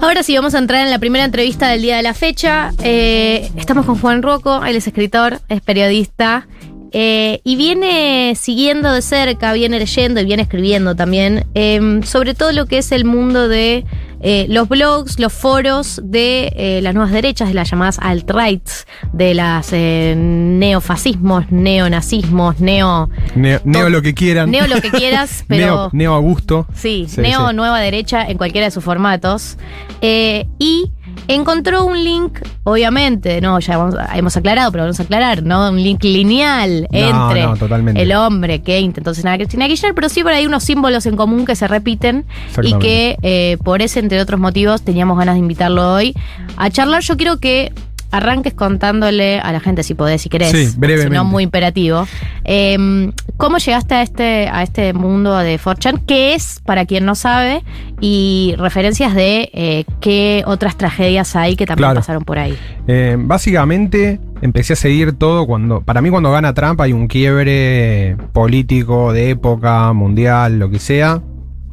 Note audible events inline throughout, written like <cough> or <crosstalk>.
Ahora sí, vamos a entrar en la primera entrevista del día de la fecha. Eh, estamos con Juan Rocco, él es escritor, es periodista eh, y viene siguiendo de cerca, viene leyendo y viene escribiendo también eh, sobre todo lo que es el mundo de eh, los blogs, los foros de eh, las nuevas derechas, de las llamadas alt-rights, de las eh, neofascismos, neonazismos, neo. Neo, neo lo que quieran. Neo lo que quieras, <laughs> pero. neo, neo a gusto. Sí, Sí, neo sí. nueva derecha en cualquiera de sus formatos. Y encontró un link, obviamente, no, ya hemos aclarado, pero vamos a aclarar, ¿no? Un link lineal No, entre no, el hombre que intentó cenar a Cristina Kirchner, pero sí por ahí unos símbolos en común que se repiten y que eh, por ese, entre otros motivos, teníamos ganas de invitarlo hoy a charlar. Yo quiero que arranques contándole a la gente, si podés, si querés, Sí, brevemente. si no muy imperativo, eh, ¿cómo llegaste a este, a este mundo de 4chan? ¿Qué es, para quien no sabe? Y referencias de eh, qué otras tragedias hay que también Claro. pasaron por ahí. Eh, básicamente empecé a seguir todo cuando. Para mí, cuando gana Trump hay un quiebre político de época, mundial, lo que sea.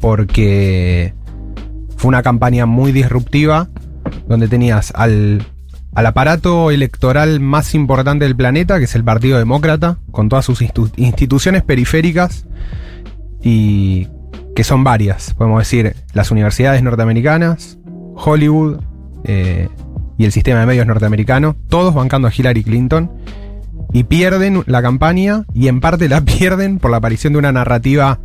Porque fue una campaña muy disruptiva. Donde tenías al, al aparato electoral más importante del planeta, que es el Partido Demócrata, con todas sus institu- instituciones periféricas. Y que son varias. Podemos decir las universidades norteamericanas, Hollywood, eh, y el sistema de medios norteamericano, todos bancando a Hillary Clinton, y pierden la campaña, y en parte la <laughs> pierden por la aparición de una narrativa,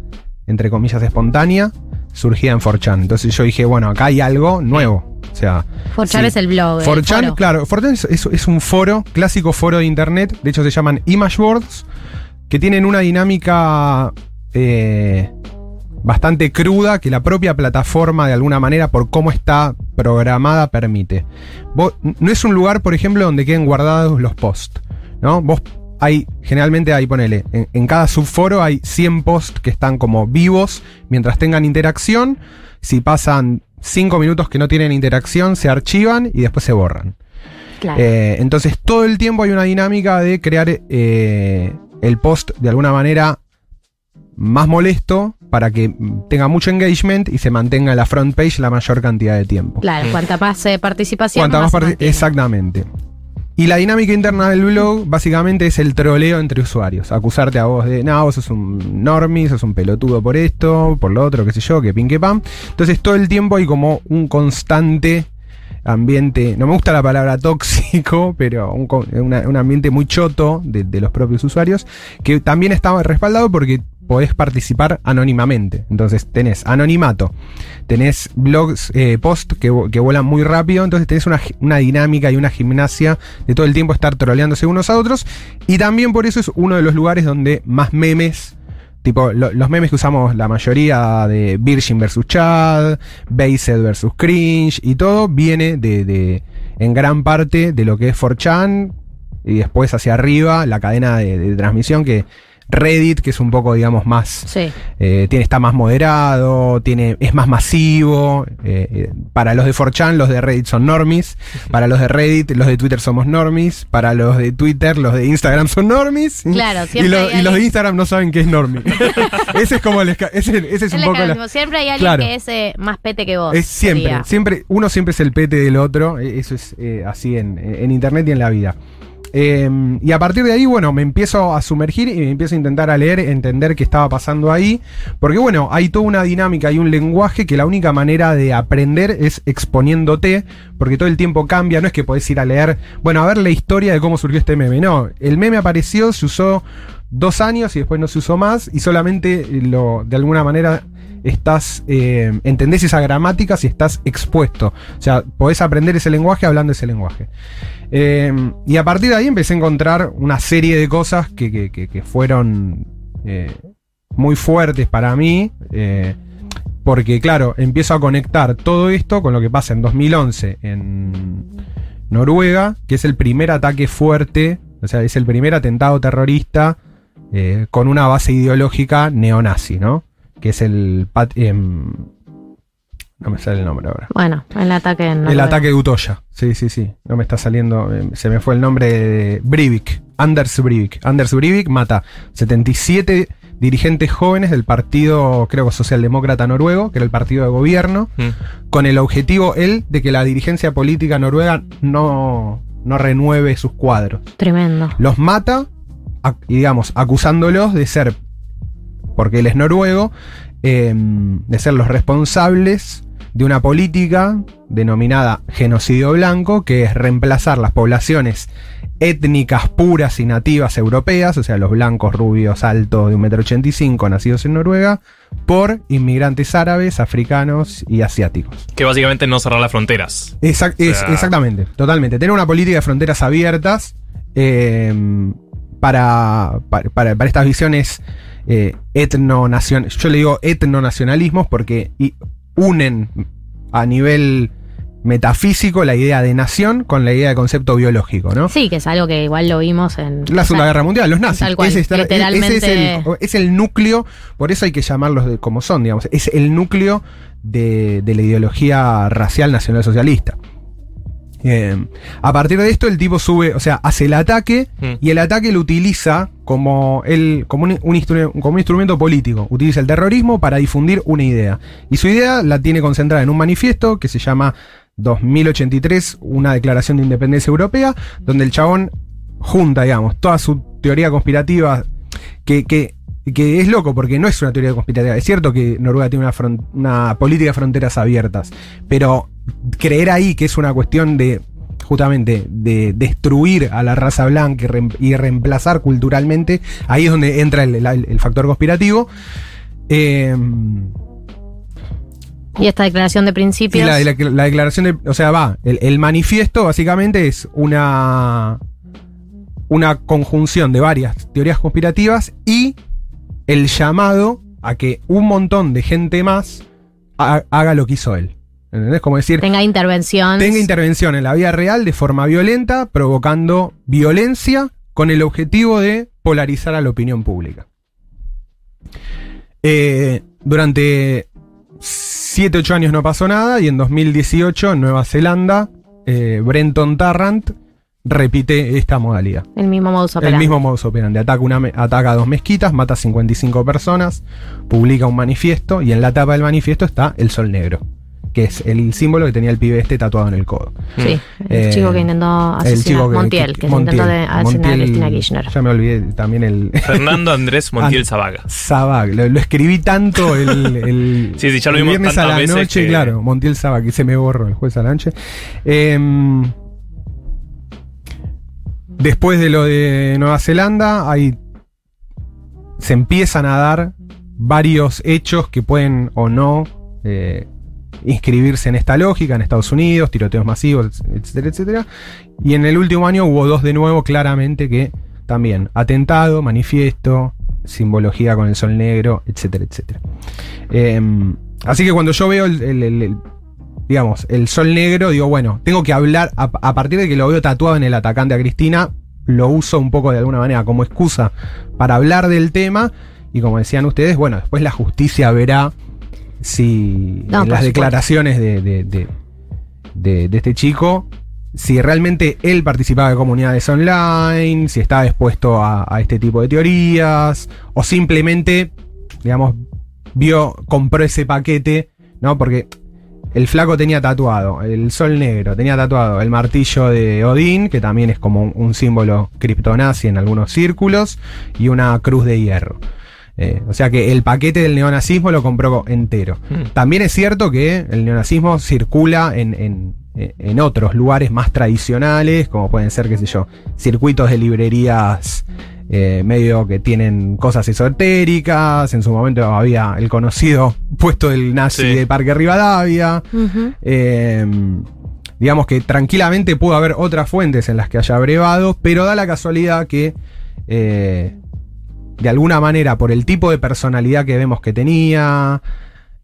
entre comillas, espontánea, surgida en 4chan. Entonces yo dije, bueno, acá hay algo nuevo. O sea, 4chan sí. es el blog. el 4chan, foro. claro, 4chan es, es- es un foro, clásico foro de internet, de hecho se llaman image boards, que tienen una dinámica eh, bastante cruda que la propia plataforma de alguna manera por cómo está programada permite. Vos- no es un lugar, por ejemplo, donde queden guardados los posts, ¿no? Vos hay, generalmente hay, ponele, en, en cada subforo hay 100 posts que están como vivos mientras tengan interacción. Si pasan 5 minutos que no tienen interacción, se archivan y después se borran. Claro. Eh, entonces todo el tiempo hay una dinámica de crear eh, el post de alguna manera más molesto para que tenga mucho engagement y se mantenga en la front page la mayor cantidad de tiempo. Claro, cuanta más eh, participación. Cuanta más. Exactamente. Y la dinámica interna del blog básicamente es el troleo entre usuarios. Acusarte a vos de, no, vos sos un normie, sos un pelotudo por esto, por lo otro, qué sé yo, que pin que pam. Entonces todo el tiempo hay como un constante ambiente, no me gusta la palabra tóxico, <laughs> pero un, un ambiente muy choto de, de los propios usuarios, que también está respaldado porque podés participar anónimamente. Entonces tenés anonimato, tenés blogs, eh, post que, vuelan muy rápido, entonces tenés una, una dinámica y una gimnasia de todo el tiempo estar troleándose unos a otros. Y también por eso es uno de los lugares donde más memes, tipo lo- los memes que usamos la mayoría de Virgin versus Chad, Based versus Cringe y todo viene de, de- en gran parte de lo que es 4chan y después hacia arriba la cadena de, de transmisión que Reddit, que es un poco, digamos, más Sí. eh, tiene, está más moderado, tiene, es más masivo. eh, eh, para los de 4chan, los de Reddit son normies. Para los de Reddit, los de Twitter somos normies. Para los de Twitter, los de Instagram son normies. Claro, y, siempre lo- hay y los de Instagram no saben qué es normie. <laughs> ese es como el ese, ese es Es un poco la-. Siempre hay alguien Claro. que es eh, más pete que vos. es siempre, sería. siempre, uno siempre es el pete del otro, eh, eso es así en, en internet y en la vida. Eh, y a partir de ahí, bueno, me empiezo a sumergir y me empiezo a intentar a leer, entender qué estaba pasando ahí, porque bueno, hay toda una dinámica, hay un lenguaje que la única manera de aprender es exponiéndote, porque todo el tiempo cambia, no es que podés ir a leer, bueno, a ver la historia de cómo surgió este meme, no, el meme apareció, se usó dos años y después no se usó más y solamente lo, de alguna manera estás, eh, entendés esa gramática si estás expuesto. O sea, podés aprender ese lenguaje hablando ese lenguaje. Eh, y a partir de ahí empecé a encontrar una serie de cosas que, que- que- fueron eh, muy fuertes para mí. eh, porque, claro, empiezo a conectar todo esto con lo que pasa en 2011 en Noruega, que es el primer ataque fuerte, o sea, es el primer atentado terrorista con una base ideológica neonazi, ¿no? Que es el... pat- em, no me sale el nombre ahora. Bueno, el ataque en El ataque de Utoya. Sí, sí, sí. No me está saliendo. eh, Se me fue el nombre de Breivik. Anders Breivik. Anders Breivik mata 77 dirigentes jóvenes del partido, creo que socialdemócrata noruego, que era el partido de gobierno, Mm. con el objetivo, él, de que la dirigencia política noruega no, no renueve sus cuadros. Tremendo. Los mata, y digamos, acusándolos de ser, porque él es noruego, eh, de ser los responsables de una política denominada genocidio blanco, que es reemplazar las poblaciones étnicas puras y nativas europeas, o sea, los blancos rubios altos de 1,85m nacidos en Noruega, por inmigrantes árabes, africanos y asiáticos. Que básicamente no cerrar las fronteras. Exact- O es- sea- exactamente, totalmente. Tener una política de fronteras abiertas eh, para, para, para- para estas visiones eh, etnonacion- Yo le digo etnonacionalismos porque unen a nivel metafísico la idea de nación con la idea de concepto biológico, ¿no? Sí, que es algo que igual lo vimos en. La Segunda Guerra Mundial, los nazis. tal cual, ese, está- literalmente- ese es, el, es el núcleo, por eso hay que llamarlos de, como son, digamos. Es el núcleo de, de la ideología racial nacional socialista. Eh, a partir de esto, el tipo sube, o sea, hace el ataque Mm. y el ataque lo utiliza como, un, instrumento político. Utiliza el terrorismo para difundir una idea. Y su idea la tiene concentrada en un manifiesto que se llama 2083, una declaración de independencia europea, donde el chabón junta, digamos, toda su teoría conspirativa, que, que, es loco porque no es una teoría conspirativa. Es cierto que Noruega tiene una política de fronteras abiertas, pero creer ahí que es una cuestión de justamente de destruir a la raza blanca y, reem- y reemplazar culturalmente, ahí es donde entra el, el- el factor conspirativo. Eh, Y esta declaración de principios. la, la- la declaración de. O sea, va. El, el manifiesto básicamente es una. Una conjunción de varias teorías conspirativas y el llamado a que un montón de gente más ha- haga lo que hizo él. ¿Entendés? Como decir, tenga intervención. tenga intervención en la vida real de forma violenta, provocando violencia con el objetivo de polarizar a la opinión pública. Eh, durante 7, 8 años no pasó nada y en 2018 en Nueva Zelanda, eh, Brenton Tarrant repite esta modalidad. El mismo modus El operandi. mismo modus operandi. Ataca, una, ataca a dos mezquitas, mata a 55 personas, publica un manifiesto y en la tapa del manifiesto está el sol negro, que es el símbolo que tenía el pibe este tatuado en el codo. Sí, el Eh, chico que intentó El asesinar. chico que, Montiel, que, se Montiel, intentó de asesinar a Cristina Kirchner. Ya me olvidé también el. <laughs> Fernando Andrés Montiel Zabaga. Sabag, lo, lo escribí tanto el, el, <laughs> Sí, sí, ya lo el vimos viernes a la veces noche, que- claro, Montiel Sabag, que se me borró el jueves a la noche. Em, después de lo de Nueva Zelanda, hay, se empiezan a dar varios hechos que pueden o no eh, inscribirse en esta lógica, en Estados Unidos, tiroteos masivos, etcétera, etcétera. Y en el último año hubo dos de nuevo, claramente que también atentado, manifiesto, simbología con el sol negro, etcétera, etcétera. Em, así que cuando yo veo el, digamos, el sol negro, digo, bueno, tengo que hablar, a, a partir de que lo veo tatuado en el atacante a Cristina, lo uso un poco de alguna manera como excusa para hablar del tema. Y como decían ustedes, bueno, después la justicia verá si No, en por las declaraciones de, de- de- de- de este chico, si realmente él participaba de comunidades online, si estaba expuesto a, a este tipo de teorías, o simplemente, digamos, vio, compró ese paquete, ¿no? Porque el flaco tenía tatuado el sol negro, tenía tatuado el martillo de Odín, que también es como un, un símbolo criptonazi en algunos círculos, y una cruz de hierro. Eh, o sea que el paquete del neonazismo lo compró entero. Mm. También es cierto que el neonazismo circula en, en- en otros lugares más tradicionales, como pueden ser, qué sé yo, circuitos de librerías eh, medio que tienen cosas esotéricas. En su momento había el conocido <laughs> puesto del nazi Sí. de Parque Rivadavia. Eh, digamos que tranquilamente pudo haber otras fuentes en las que haya brevado, pero da la casualidad que eh, de alguna manera por el tipo de personalidad que vemos que tenía,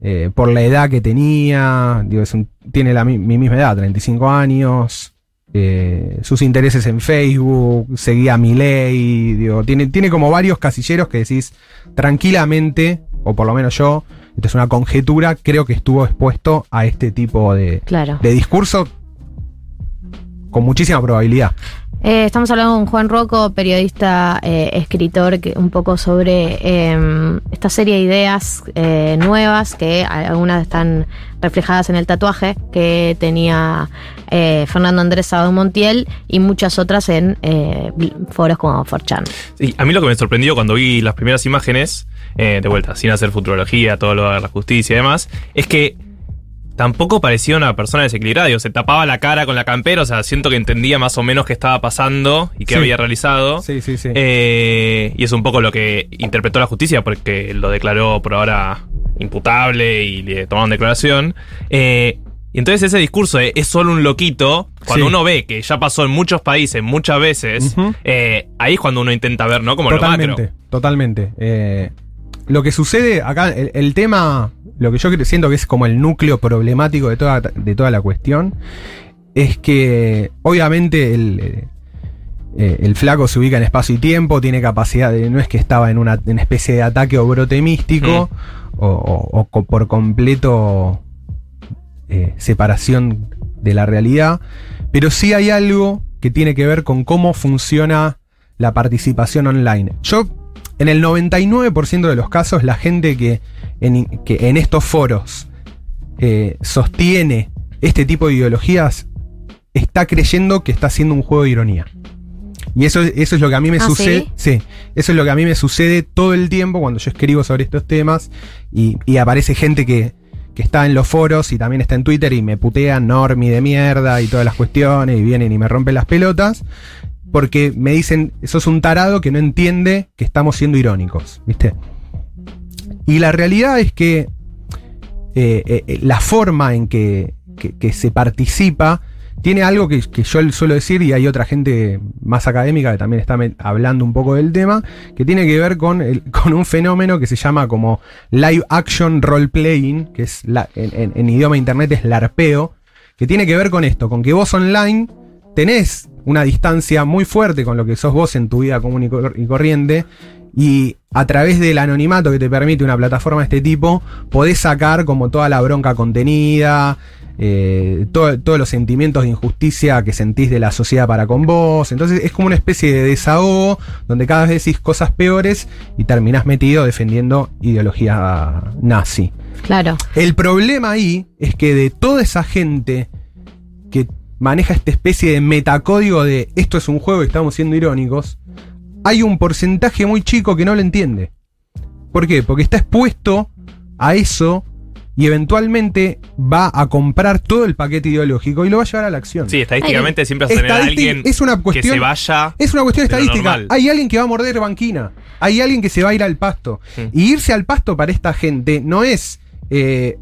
eh, por la edad que tenía, digo, es un- tiene la, mi, mi misma edad, 35 años, eh, sus intereses en Facebook, seguía a Milei, digo, tiene, tiene como varios casilleros que decís tranquilamente, o por lo menos yo, esto es una conjetura, creo que estuvo expuesto a este tipo de, Claro. de discurso con muchísima probabilidad. Eh, estamos hablando con Juan Rocco, periodista, eh, escritor, un poco sobre eh, esta serie de ideas eh, nuevas que algunas están reflejadas en el tatuaje que tenía Fernando Andrés Sábado Montiel y muchas otras en foros como 4chan. Sí, a mí lo que me sorprendió cuando vi las primeras imágenes, de vuelta, sin hacer futurología, todo lo de la justicia y demás, es que tampoco parecía una persona desequilibrada. digo, se tapaba la cara con la campera, o sea, siento que entendía más o menos qué estaba pasando y qué Sí. había realizado. Sí, sí, sí. Eh, y es un poco lo que interpretó la justicia porque lo declaró por ahora imputable y le tomaron declaración. Eh, y entonces ese discurso de es solo un loquito, cuando Sí. uno ve que ya pasó en muchos países muchas veces, eh, ahí es cuando uno intenta ver, ¿no? Como lo totalmente, macro. totalmente. Eh, lo que sucede acá, el, el tema, lo que yo siento que es como el núcleo problemático de toda, de toda la cuestión, es que obviamente el, eh, eh, el flaco se ubica en espacio y tiempo, tiene capacidad de, no es que estaba en una, en especie de ataque o brote místico, o, o- o co- por completo eh, separación de la realidad, pero sí hay algo que tiene que ver con cómo funciona la participación online. Yo, en el 99% de los casos, la gente que en, que en estos foros eh, sostiene este tipo de ideologías está creyendo que está haciendo un juego de ironía. Y eso, eso es lo que a mí me ¿Ah, sucede. Sí, eso es lo que a mí me sucede todo el tiempo cuando yo escribo sobre estos temas y, y aparece gente que, que está en los foros y también está en Twitter y me putean normie de mierda y todas las cuestiones y vienen y me rompen las pelotas porque me dicen, sos un tarado que no entiende que estamos siendo irónicos, ¿viste? Y la realidad es que eh, eh, eh, la forma en que, se participa tiene algo que, yo suelo decir y hay otra gente más académica que también está hablando un poco del tema, que tiene que ver con, <laughs> con un fenómeno que se llama como live action role playing, que es en, en- en idioma internet es larpeo, que tiene que ver con esto, con que vos online tenés una distancia muy fuerte con lo que sos vos en tu vida común y, cor- y corriente. Y a través del anonimato que te permite una plataforma de este tipo, podés sacar como toda la bronca contenida, eh, todo- todos los sentimientos de injusticia que sentís de la sociedad para con vos. Entonces es como una especie de desahogo donde cada vez decís cosas peores y terminás metido defendiendo ideología nazi. Claro. El problema ahí es que de toda esa gente que maneja esta especie de metacódigo de esto es un juego y estamos siendo irónicos, hay un porcentaje muy chico que no lo entiende. ¿Por qué? Porque está expuesto a eso y eventualmente va a comprar todo el paquete ideológico y lo va a llevar a la acción. Sí, estadísticamente siempre vas a tener a alguien es una que cuestión- se vaya. Es una cuestión estadística. Hay alguien que va a morder banquina. Hay alguien que se va a ir al pasto. Mm. Y irse al pasto para esta gente no es eh,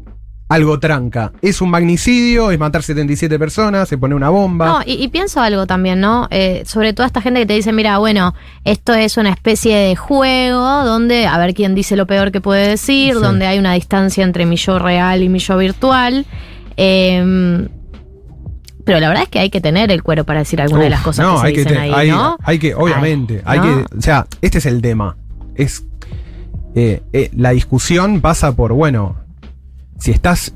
algo tranca. Es un magnicidio, es matar 77 personas, se pone una bomba. No, y, y pienso algo también, ¿no? Eh, sobre toda esta gente que te dice, mira, bueno, esto es una especie de juego donde a ver quién dice lo peor que puede decir, Sí. donde hay una distancia entre mi yo real y mi yo virtual. Eh, pero la verdad es que hay que tener el cuero para decir alguna de las cosas no, que se hay que dicen te- ahí, hay, ¿no? hay que, obviamente, Ay, hay ¿no? que, o sea, este es el tema. Es eh, eh, la discusión pasa por, bueno, si estás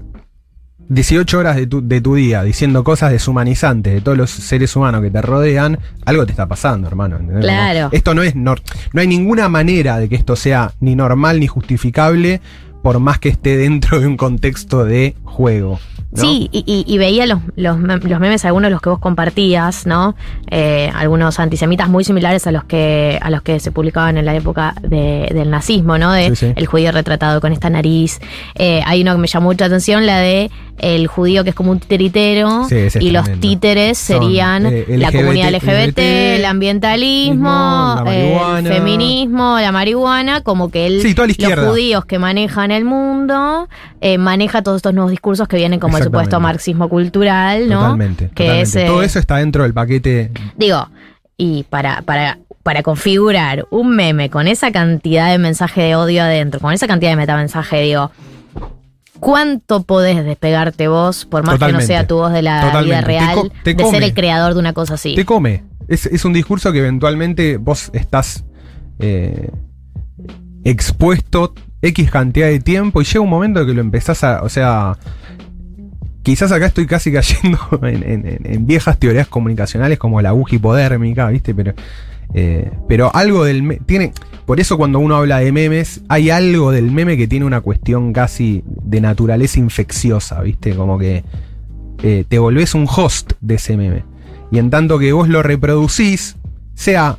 18 horas de tu, de tu día diciendo cosas deshumanizantes de todos los seres humanos que te rodean, algo te está pasando, hermano. ¿entendés? Claro. No, esto no es, nor- no hay ninguna manera de que esto sea ni normal ni justificable por más que esté dentro de un contexto de juego. ¿No? Sí, y, y- y veía los, los, los memes, algunos de los que vos compartías, ¿no? Eh, algunos antisemitas muy similares a los que a los que se publicaban en la época de- del nazismo, ¿no? De Sí, sí. el judío retratado con esta nariz. Eh, hay uno que me llamó mucha atención, la de el judío que es como un titiritero Sí, y los títeres Son, serían eh, la comunidad LGBT, el ambientalismo, el feminismo, la marihuana, como que el, Sí, toda la los judíos que manejan el mundo eh, maneja todos estos nuevos discursos que vienen como el supuesto marxismo cultural, ¿no? Totalmente. Que totalmente. es, eh, Todo eso está dentro del paquete. Digo, y para, para, para configurar un meme con esa cantidad de mensaje de odio adentro, con esa cantidad de metamensaje, digo, ¿cuánto podés despegarte vos, por más que no sea tu voz de la Totalmente. vida real, te de ser el creador de una cosa así? Te come. Es, es un discurso que eventualmente vos estás eh, expuesto X cantidad de tiempo y llega un momento que lo empezás a. O sea. Quizás acá estoy casi cayendo <laughs> en, en- viejas teorías comunicacionales como la aguja hipodérmica, ¿viste? Pero, eh, pero algo del... tiene, por eso cuando uno habla de memes, hay algo del meme que tiene una cuestión casi de naturaleza infecciosa, ¿viste? Como que eh, te volvés un host de ese meme. Y en tanto que vos lo reproducís, sea...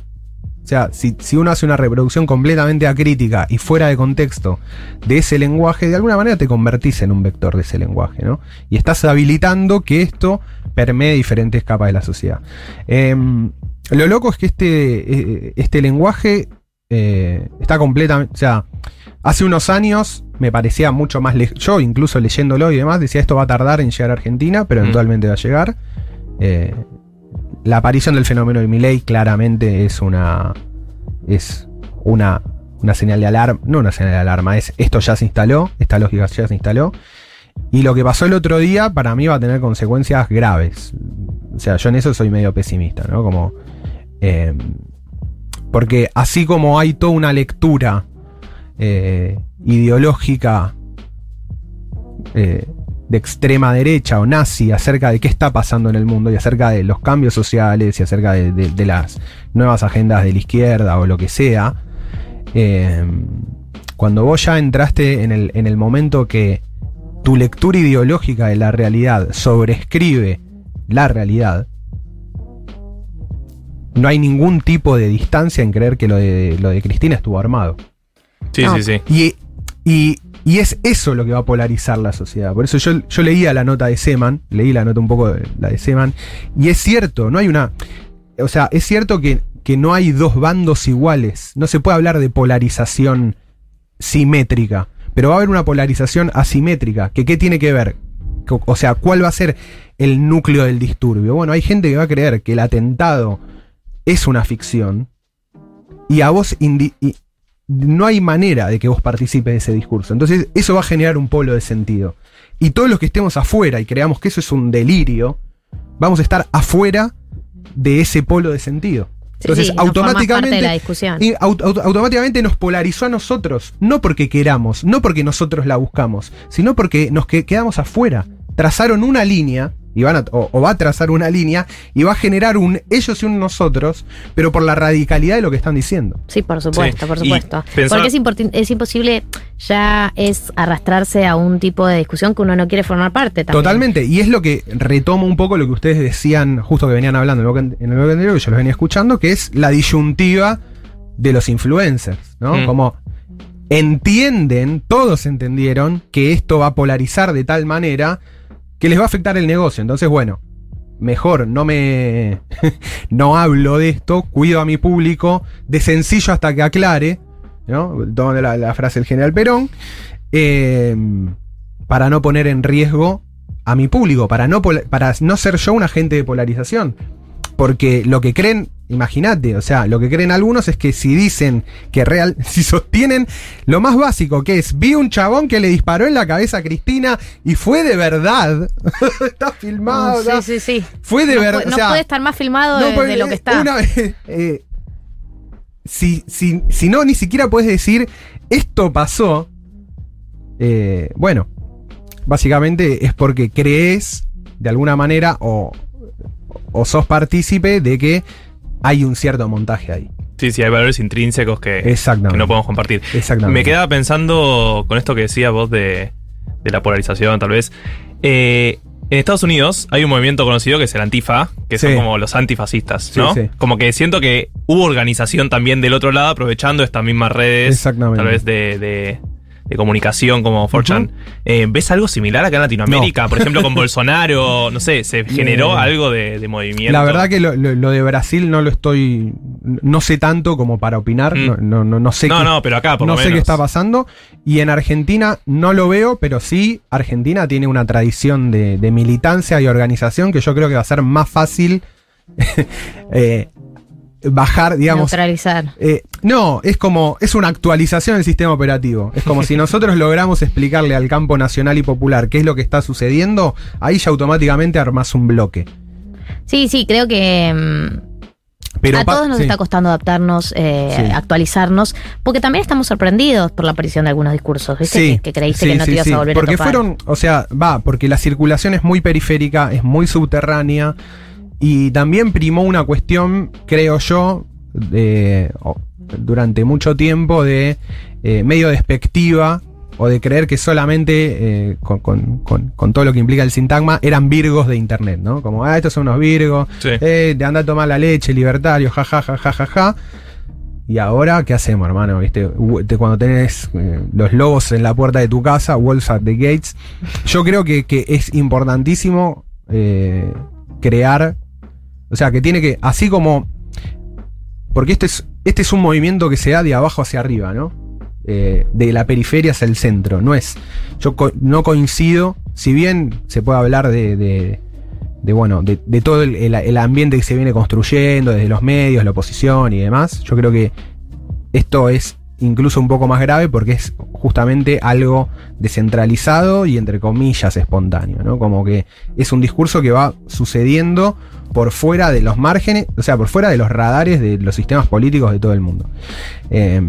O sea, si, si uno hace una reproducción completamente acrítica y fuera de contexto de ese lenguaje, de alguna manera te convertís en un vector de ese lenguaje, ¿no? Y estás habilitando que esto permee diferentes capas de la sociedad. Em, lo loco es que este, eh, este lenguaje eh, está completamente. O sea, hace unos años me parecía mucho más. Yo, incluso leyéndolo y demás, decía esto va a tardar en llegar a Argentina, pero Mm. eventualmente va a llegar. Eh, la aparición del fenómeno de Milley claramente es una. Es una, una señal de alarma. No una señal de alarma, es esto ya se instaló, esta lógica ya se instaló. Y lo que pasó el otro día para mí va a tener consecuencias graves. O sea, yo en eso soy medio pesimista, ¿no? Como. eh, porque así como hay toda una lectura eh, ideológica eh, de extrema derecha o nazi acerca de qué está pasando en el mundo y acerca de los cambios sociales y acerca de, de- de las nuevas agendas de la izquierda o lo que sea, eh, cuando vos ya entraste en el, en el momento que tu lectura ideológica de la realidad sobrescribe la realidad, no hay ningún tipo de distancia en creer que lo de, lo de Cristina estuvo armado. Sí, No. sí, sí. Y, y- y es eso lo que va a polarizar la sociedad. Por eso yo, yo leía la nota de Seman, leí la nota un poco de la de Seman, y es cierto, no hay una. O sea, es cierto que, que no hay dos bandos iguales. No se puede hablar de polarización simétrica, pero va a haber una polarización asimétrica. ¿Que ¿Qué tiene que ver? O sea, ¿cuál va a ser el núcleo del disturbio? Bueno, hay gente que va a creer que el atentado es una ficción y a vos no hay manera de que vos participes de ese discurso. Entonces, eso va a generar un polo de sentido. Y todos los que estemos afuera y creamos que eso es un delirio, vamos a estar afuera de ese polo de sentido. Entonces, sí, automáticamente, de la discusión. y aut- aut- automáticamente nos polarizó a nosotros. No porque queramos, no porque nosotros la buscamos, sino porque nos que- quedamos afuera. Trazaron una línea, y van a- o, o va a trazar una línea, y va a generar un ellos y un nosotros, pero por la radicalidad de lo que están diciendo. Sí, por supuesto, Sí, por supuesto. pensaba- Porque es, imposible ya es arrastrarse a un tipo de discusión que uno no quiere formar parte también. Totalmente, y es lo que retomo un poco lo que ustedes decían, justo que venían hablando en el bloque, en el bloque anterior, que yo los venía escuchando, que es la disyuntiva de los influencers, ¿no? Mm. Como entienden, todos entendieron que esto va a polarizar de tal manera que les va a afectar el negocio. Entonces, bueno, mejor no me. <laughs> no hablo de esto, cuido a mi público, de sencillo hasta que aclare, ¿no? Tomo la, la frase del general Perón, eh, para no poner en riesgo a mi público, para no, para no ser yo un agente de polarización. Porque lo que creen, imagínate, o sea, lo que creen algunos es que si dicen que real, <laughs> si sostienen lo más básico que es, vi un chabón que le disparó en la cabeza a Cristina y fue de verdad, <laughs> está filmado, Mm, sí, sí, sí. fue de no, verdad. puede- o no sea, puede estar más filmado no, de, pues, de lo que eh, está. una vez, <laughs> eh, si, si, si no, ni siquiera puedes decir esto pasó. eh, bueno, básicamente es porque crees de alguna manera o, o sos partícipe de que hay un cierto montaje ahí. Sí, sí, hay valores intrínsecos que, no podemos compartir. Exactamente. Me quedaba pensando con esto que decías vos de, de la polarización, tal vez. Eh, en Estados Unidos hay un movimiento conocido que es el Antifa, que son Sí. como los antifascistas, Sí, ¿no? sí. Como que siento que hubo organización también del otro lado, aprovechando estas mismas redes, Exactamente. tal vez de, de- de comunicación como 4chan. Ujú. Eh, ¿Ves algo similar acá en Latinoamérica? Por ejemplo, con <laughs> Bolsonaro, no sé, ¿se generó Eh, algo de, de movimiento? La verdad que lo, lo- lo de Brasil no lo estoy. No sé tanto como para opinar. Mm. No, no, no, no sé No, qué- no, pero acá por no sé qué está pasando. Y en Argentina no lo veo, pero sí, Argentina tiene una tradición de, de militancia y organización que yo creo que va a ser más fácil <laughs> eh, bajar, digamos. Neutralizar. eh, no, es como, es una actualización del sistema operativo. Es como si <laughs> nosotros logramos explicarle al campo nacional y popular qué es lo que está sucediendo, ahí ya automáticamente armas un bloque. Sí, sí, creo que. mm, Pero a todos nos sí. está costando adaptarnos, eh, Sí. actualizarnos, porque también estamos sorprendidos por la aparición de algunos discursos, ¿viste? Sí, que, que creíste que no te ibas a volver porque a topar. fueron, o sea, va, porque la circulación es muy periférica, es muy subterránea y también primó una cuestión, creo yo, de, durante mucho tiempo de eh, medio despectiva o de creer que solamente eh, con, con- con- con todo lo que implica el sintagma eran virgos de internet, ¿no? Como, ah, estos son unos virgos, Sí. eh, te anda a tomar la leche, libertario, ja, ja, ja, ja, ja, ja. Y ahora, ¿qué hacemos, hermano? ¿Viste? Cuando tenés eh, los lobos en la puerta de tu casa, Wolves at the Gates. Yo creo que, que es importantísimo crear. O sea, que tiene que. Así como. Porque este es, este es un movimiento que se da de abajo hacia arriba, ¿no? Eh, de la periferia hacia el centro. No es. Yo no coincido. Si bien se puede hablar de. de de bueno, de, todo el- el ambiente que se viene construyendo, desde los medios, la oposición y demás, yo creo que esto es incluso un poco más grave porque es justamente algo descentralizado y entre comillas espontáneo, ¿no? Como que es un discurso que va sucediendo por fuera de los márgenes, o sea, por fuera de los radares de los sistemas políticos de todo el mundo. Eh,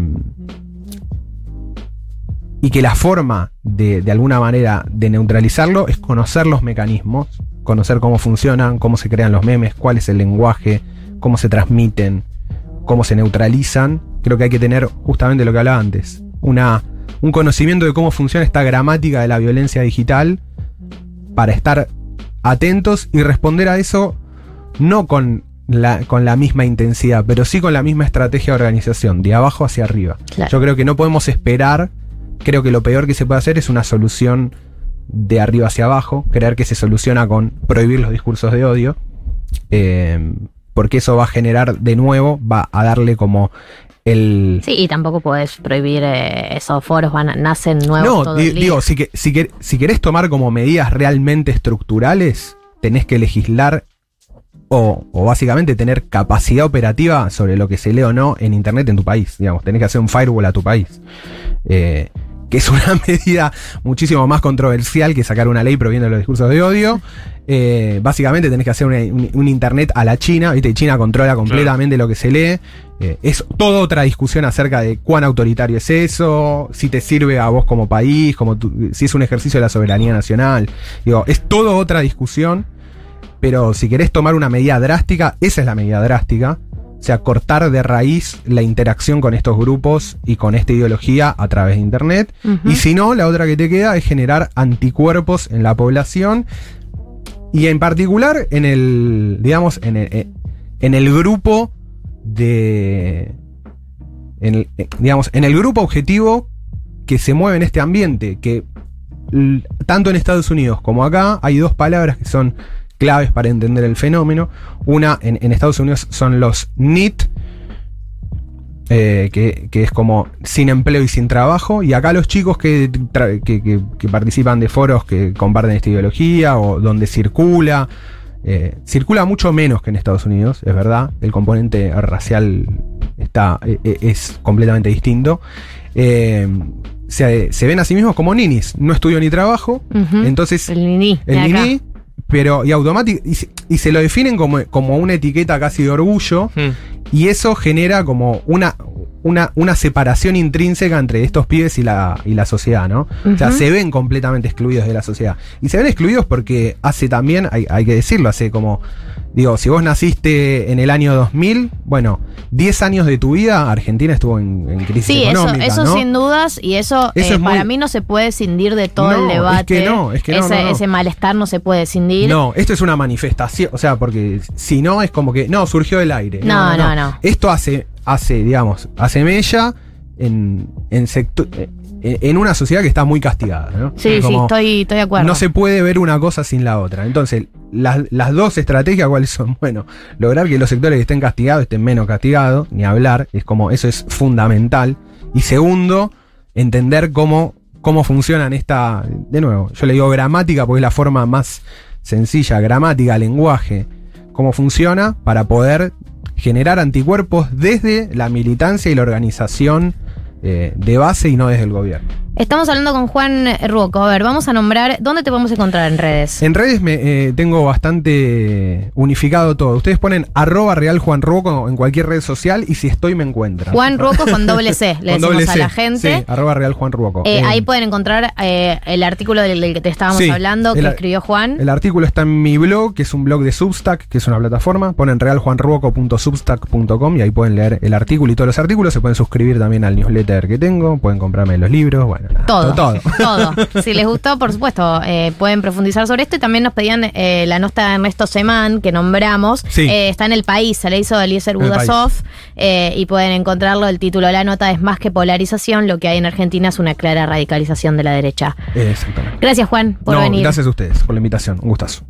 y que la forma de, de alguna manera de neutralizarlo es conocer los mecanismos, conocer cómo funcionan, cómo se crean los memes, cuál es el lenguaje, cómo se transmiten, cómo se neutralizan. Creo que hay que tener justamente lo que hablaba antes, una, un conocimiento de cómo funciona esta gramática de la violencia digital para estar atentos y responder a eso no con la, con la misma intensidad, pero sí con la misma estrategia de organización, de abajo hacia arriba. Claro. Yo creo que no podemos esperar, creo que lo peor que se puede hacer es una solución de arriba hacia abajo, creer que se soluciona con prohibir los discursos de odio, eh, porque eso va a generar de nuevo, va a darle como el... Sí, y tampoco podés prohibir eh, esos foros, van, nacen nuevos No, todo di- el día. digo, si, que, si, que- si querés tomar como medidas realmente estructurales, tenés que legislar o, o básicamente tener capacidad operativa sobre lo que se lee o no en Internet en tu país. Digamos, tenés que hacer un firewall a tu país. Eh, que es una <laughs> medida muchísimo más controversial que sacar una ley prohibiendo los discursos de odio. Eh, básicamente tenés que hacer una- un, un Internet a la China, ¿viste? China controla completamente lo que se lee. Eh, es toda otra discusión acerca de cuán autoritario es eso, si te sirve a vos como país, como tu- si es un ejercicio de la soberanía nacional. Digo, es toda otra discusión, pero si querés tomar una medida drástica, esa es la medida drástica. O sea, cortar de raíz la interacción con estos grupos y con esta ideología a través de Internet. Y si no, la otra que te queda es generar anticuerpos en la población y en particular en el, digamos, en el, en el grupo de, en el- eh, digamos, en el grupo objetivo que se mueve en este ambiente, que tanto en Estados Unidos como acá hay dos palabras que son claves para entender el fenómeno. Una en, en Estados Unidos son los NEET, eh, que, que es como sin empleo y sin trabajo. Y acá los chicos que, que, participan de foros que comparten esta ideología o donde circula, eh, circula mucho menos que en Estados Unidos, es verdad. El componente racial está, e- e- es completamente distinto. Eh, se, se ven a sí mismos como ninis, no estudio ni trabajo. Entonces, el niní. de el acá. Pero y automático, y, se- y se lo definen como, como una etiqueta casi de orgullo. Hmm. Y eso genera como una, una, una separación intrínseca entre estos pibes y la, y la sociedad, ¿no? O sea, se ven completamente excluidos de la sociedad. Y se ven excluidos porque hace también, hay, hay que decirlo, hace como, digo, si vos naciste en el año 2000, bueno, 10 años de tu vida, Argentina estuvo en, en crisis Sí, eso, económica, eso ¿no? sin dudas, y eso, Eso eh, es muy- para mí no se puede cindir de todo No, el es debate. que no, es que no, ese, malestar no se puede cindir. No, esto es una manifestación, o sea, porque si no es como que, no, surgió del aire. No, no, no. Esto hace, hace, digamos, hace mella en, en, sectu- eh, en una sociedad que está muy castigada, ¿no? Sí, sí, estoy, estoy de acuerdo. No se puede ver una cosa sin la otra. Entonces, las, las dos estrategias, ¿cuáles son? <laughs> Bueno, lograr que los sectores que estén castigados estén menos castigados, ni hablar, es como, eso es fundamental. Y segundo, entender cómo, cómo funcionan esta, de nuevo, yo le digo gramática porque es la forma más sencilla, gramática, lenguaje, cómo funciona para poder generar anticuerpos desde la militancia y la organización eh, de base y no desde el gobierno. Estamos hablando con Juan Ruoco. A ver, vamos a nombrar. ¿Dónde te podemos encontrar en redes? En redes me eh, tengo bastante unificado todo. Ustedes ponen arroba real Juan Ruoco en cualquier red social y si estoy me encuentran. Juan Ruoco con doble C, <laughs> le decimos doble a la gente. Sí, arroba real Juan Ruoco. Eh, Eh, ahí pueden encontrar eh, el artículo del, del que te estábamos Sí, hablando, que el- escribió Juan. El artículo está en mi blog, que es un blog de Substack, que es una plataforma. Ponen realjuanruoco.substack.com y ahí pueden leer el artículo y todos los artículos. Se pueden suscribir también al newsletter que tengo. Pueden comprarme los libros. Bueno, Todo, todo. <laughs> todo. Si les gustó, por supuesto, eh, pueden profundizar sobre esto. Y también nos pedían eh, la nota de Ernesto Semán, que nombramos. Sí. Eh, está en El País, se le hizo Eliezer. Budasov. y pueden encontrarlo. El título de la nota es Más que polarización, lo que hay en Argentina es una clara radicalización de la derecha. Exactamente. Gracias, Juan, por No, venir. gracias a ustedes por la invitación. Un gustazo.